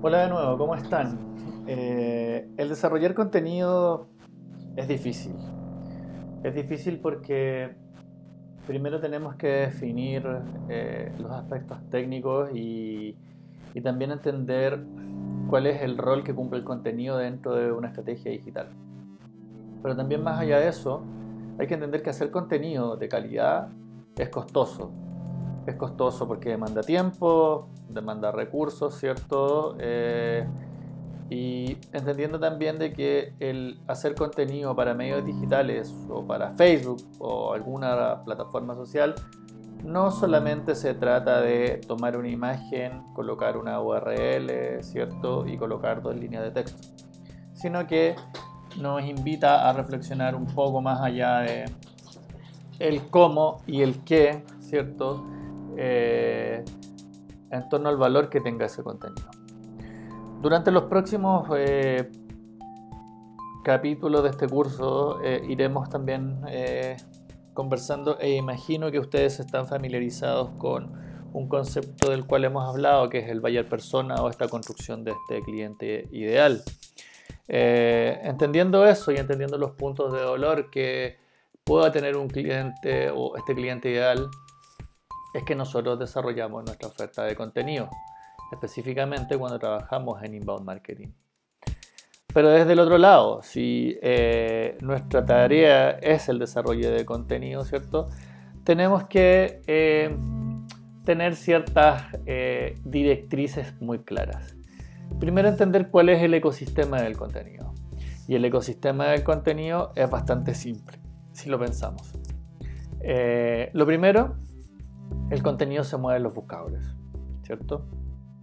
Hola de nuevo, ¿cómo están? Eh, el desarrollar contenido es difícil. Es difícil porque primero tenemos que definir eh, los aspectos técnicos y, y también entender cuál es el rol que cumple el contenido dentro de una estrategia digital. Pero también más allá de eso, hay que entender que hacer contenido de calidad es costoso. Es costoso porque demanda tiempo, demanda recursos, ¿cierto? Eh, y entendiendo también de que el hacer contenido para medios digitales o para Facebook o alguna plataforma social no solamente se trata de tomar una imagen, colocar una URL, ¿cierto? Y colocar dos líneas de texto, sino que nos invita a reflexionar un poco más allá de el cómo y el qué, ¿cierto? Eh, en torno al valor que tenga ese contenido. Durante los próximos eh, capítulos de este curso eh, iremos también conversando e imagino que ustedes están familiarizados con un concepto del cual hemos hablado, que es el buyer persona o esta construcción de este cliente ideal. Entendiendo eso y entendiendo los puntos de dolor que pueda tener un cliente o este cliente ideal, es que nosotros desarrollamos nuestra oferta de contenido, específicamente cuando trabajamos en inbound marketing. Pero desde el otro lado, si eh, nuestra tarea es el desarrollo de contenido, ¿cierto? Tenemos que eh, tener ciertas directrices muy claras. Primero entender cuál es el ecosistema del contenido. Y el ecosistema del contenido es bastante simple, si lo pensamos. Eh, lo primero, el contenido se mueve en los buscadores, ¿cierto?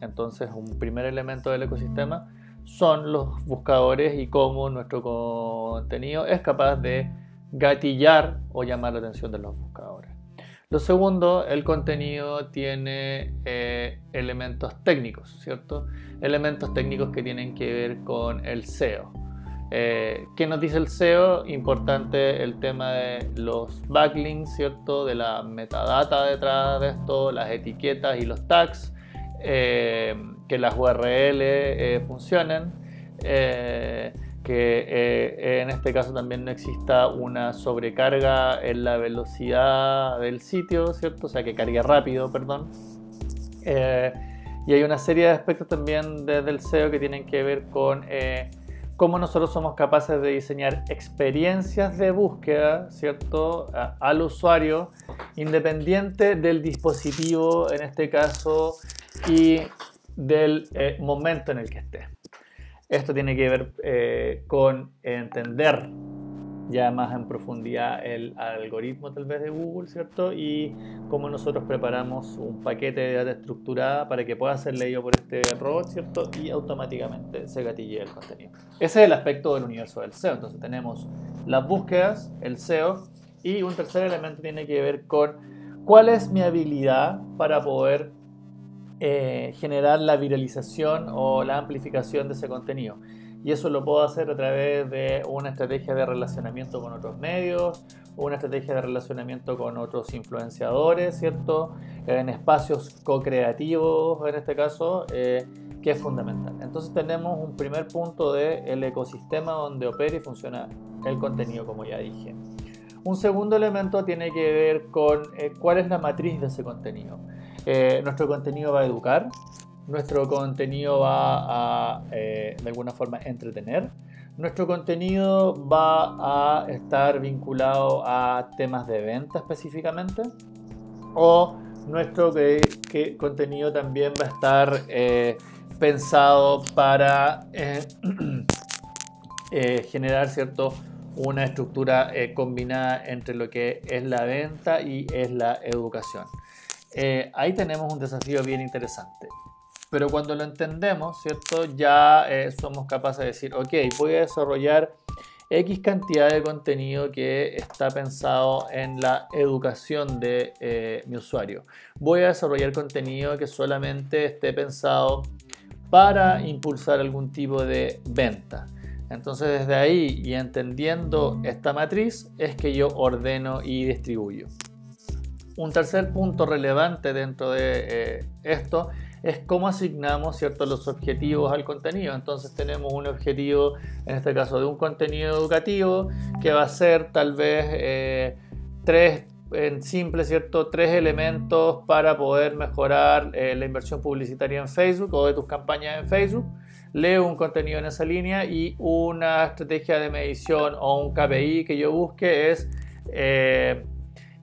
Entonces, un primer elemento del ecosistema son los buscadores y cómo nuestro contenido es capaz de gatillar o llamar la atención de los buscadores. Lo segundo, el contenido tiene eh, elementos técnicos, ¿cierto? Elementos técnicos que tienen que ver con el SEO. Eh, ¿Qué nos dice el SEO? Importante el tema de los backlinks, ¿cierto? De la metadata detrás de esto, las etiquetas y los tags, eh, que las URL funcionen que eh, en este caso también no exista una sobrecarga en la velocidad del sitio, ¿cierto? O sea, que cargue rápido, perdón. Eh, y hay una serie de aspectos también desde el SEO que tienen que ver con eh, cómo nosotros somos capaces de diseñar experiencias de búsqueda, ¿cierto? al usuario, independiente del dispositivo, en este caso, y del momento en el que esté. Esto tiene que ver eh, con entender ya más en profundidad el algoritmo tal vez de Google, ¿cierto? Y cómo nosotros preparamos un paquete de data estructurada para que pueda ser leído por este robot, ¿cierto? Y automáticamente se gatille el contenido. Ese es el aspecto del universo del SEO. Entonces tenemos las búsquedas, el SEO, y un tercer elemento tiene que ver con cuál es mi habilidad para poder eh, generar la viralización o la amplificación de ese contenido. Y eso lo puedo hacer a través de una estrategia de relacionamiento con otros medios, una estrategia de relacionamiento con otros influenciadores, ¿cierto? En espacios co-creativos, en este caso, eh, que es fundamental. Entonces tenemos un primer punto del el ecosistema donde opera y funciona el contenido, como ya dije. Un segundo elemento tiene que ver con eh, cuál es la matriz de ese contenido. Eh, nuestro contenido va a educar, nuestro contenido va a eh, de alguna forma entretener, nuestro contenido va a estar vinculado a temas de venta específicamente o nuestro contenido también va a estar eh, pensado para generar cierto una estructura combinada entre lo que es la venta y es la educación. Eh, ahí tenemos un desafío bien interesante. Pero cuando lo entendemos, ¿cierto? Ya eh, somos capaces de decir, ok, voy a desarrollar X cantidad de contenido que está pensado en la educación de eh, mi usuario. Voy a desarrollar contenido que solamente esté pensado para impulsar algún tipo de venta. Entonces desde ahí y entendiendo esta matriz es que yo ordeno y distribuyo. Un tercer punto relevante dentro de eh, esto es cómo asignamos ¿cierto? los objetivos al contenido. Entonces tenemos un objetivo, en este caso de un contenido educativo, que va a ser tal vez eh, tres, en simple, ¿cierto? tres elementos para poder mejorar eh, la inversión publicitaria en Facebook o de tus campañas en Facebook. Leo un contenido en esa línea y una estrategia de medición o un KPI que yo busque es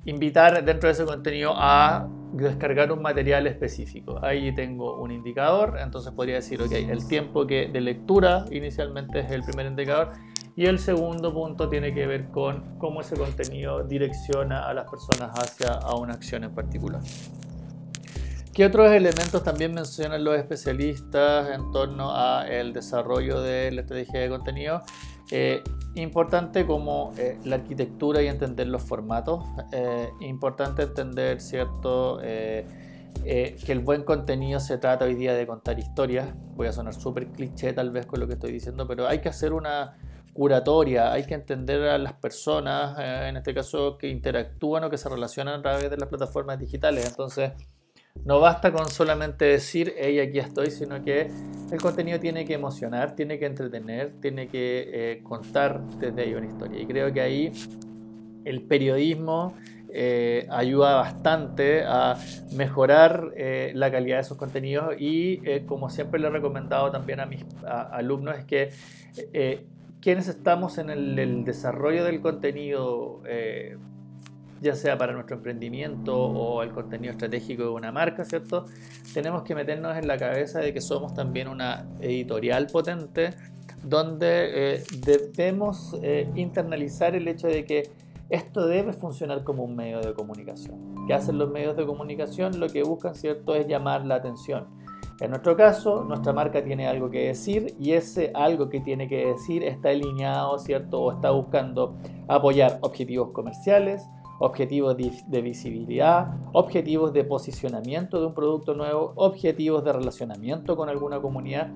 invitar dentro de ese contenido a descargar un material específico. Ahí tengo un indicador, entonces podría decir, ok, el tiempo que de lectura inicialmente es el primer indicador y el segundo punto tiene que ver con cómo ese contenido direcciona a las personas hacia a una acción en particular. ¿Qué otros elementos también mencionan los especialistas en torno a el desarrollo de la estrategia de contenido? Eh, importante como eh, la arquitectura y entender los formatos. Eh, importante entender, ¿cierto? que el buen contenido se trata hoy día de contar historias. Voy a sonar súper cliché tal vez con lo que estoy diciendo, pero hay que hacer una curatoria, hay que entender a las personas, en este caso, que interactúan o que se relacionan a través de las plataformas digitales. Entonces, no basta con solamente decir, hey, aquí estoy, sino que el contenido tiene que emocionar, tiene que entretener, tiene que eh, contar desde ahí una historia. Y creo que ahí el periodismo eh, ayuda bastante a mejorar eh, la calidad de esos contenidos y como siempre le he recomendado también a mis alumnos es que quienes estamos en el desarrollo del contenido ya sea para nuestro emprendimiento o el contenido estratégico de una marca, ¿cierto? Tenemos que meternos en la cabeza de que somos también una editorial potente donde eh, debemos eh, internalizar el hecho de que esto debe funcionar como un medio de comunicación. ¿Qué hacen los medios de comunicación? Lo que buscan, ¿cierto?, es llamar la atención. En nuestro caso, nuestra marca tiene algo que decir y ese algo que tiene que decir está alineado, ¿cierto? O está buscando apoyar objetivos comerciales, objetivos de visibilidad, objetivos de posicionamiento de un producto nuevo, objetivos de relacionamiento con alguna comunidad.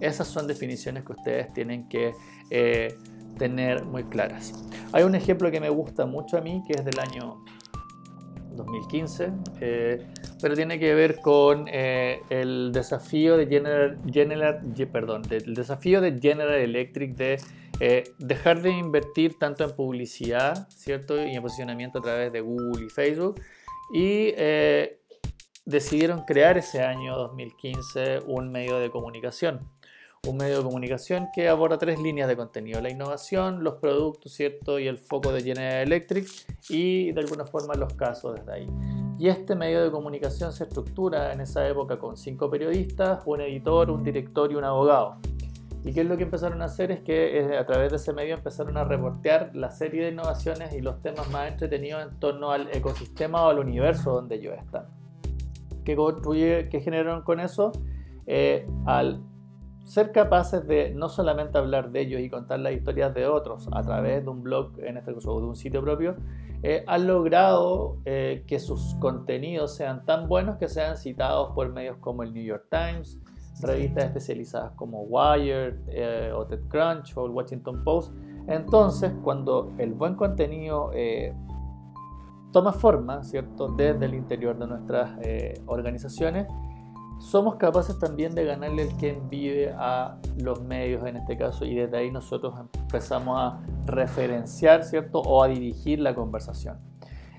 Esas son definiciones que ustedes tienen que eh, tener muy claras. Hay un ejemplo que me gusta mucho a mí, que es del año 2015, eh, pero tiene que ver con eh, el desafío de General, General, perdón, del desafío de General Electric de eh, dejar de invertir tanto en publicidad, ¿cierto? Y en posicionamiento a través de Google y Facebook. Y eh, decidieron crear ese año 2015 un medio de comunicación. Un medio de comunicación que aborda tres líneas de contenido. La innovación, los productos, ¿cierto? Y el foco de General Electric. Y de alguna forma los casos desde ahí. Y este medio de comunicación se estructura en esa época con cinco periodistas, un editor, un director y un abogado. ¿Y qué es lo que empezaron a hacer? Es que eh, a través de ese medio empezaron a reportear la serie de innovaciones y los temas más entretenidos en torno al ecosistema o al universo donde ellos están. ¿Qué, construye, qué generaron con eso? Eh, al ser capaces de no solamente hablar de ellos y contar las historias de otros a través de un blog, en este caso de un sitio propio, eh, han logrado que sus contenidos sean tan buenos que sean citados por medios como el New York Times, revistas especializadas como Wired eh, o TechCrunch o el Washington Post. Entonces, cuando el buen contenido eh, toma forma, ¿cierto? Desde el interior de nuestras eh, organizaciones, somos capaces también de ganarle el quien vive a los medios en este caso y desde ahí nosotros empezamos a referenciar, ¿cierto? O a dirigir la conversación.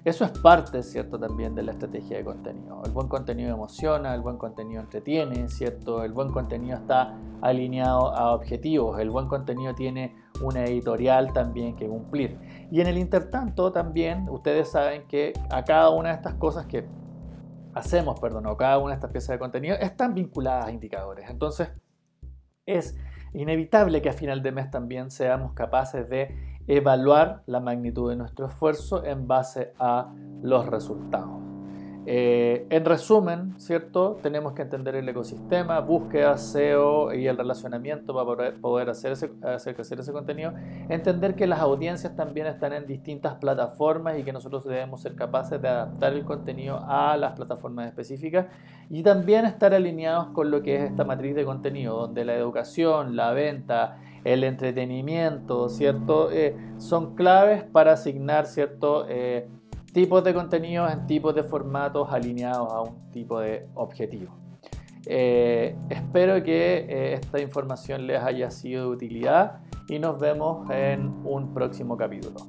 Eso es parte, ¿cierto? También de la estrategia de contenido. El buen contenido emociona, el buen contenido entretiene, ¿cierto? El buen contenido está alineado a objetivos, el buen contenido tiene una editorial también que cumplir. Y en el intertanto también ustedes saben que a cada una de estas cosas que hacemos, perdón, o cada una de estas piezas de contenido están vinculadas a indicadores. Entonces es inevitable que a final de mes también seamos capaces de evaluar la magnitud de nuestro esfuerzo en base a los resultados. Eh, en resumen, ¿cierto? Tenemos que entender el ecosistema, búsqueda, SEO y el relacionamiento para poder, hacer, ese, hacer crecer ese contenido. Entender que las audiencias también están en distintas plataformas y que nosotros debemos ser capaces de adaptar el contenido a las plataformas específicas y también estar alineados con lo que es esta matriz de contenido, donde la educación, la venta, el entretenimiento, ¿cierto? Eh, son claves para asignar, ¿cierto? Eh, tipos de contenidos, en tipos de formatos alineados a un tipo de objetivo. Eh, espero que esta información les haya sido de utilidad y nos vemos en un próximo capítulo.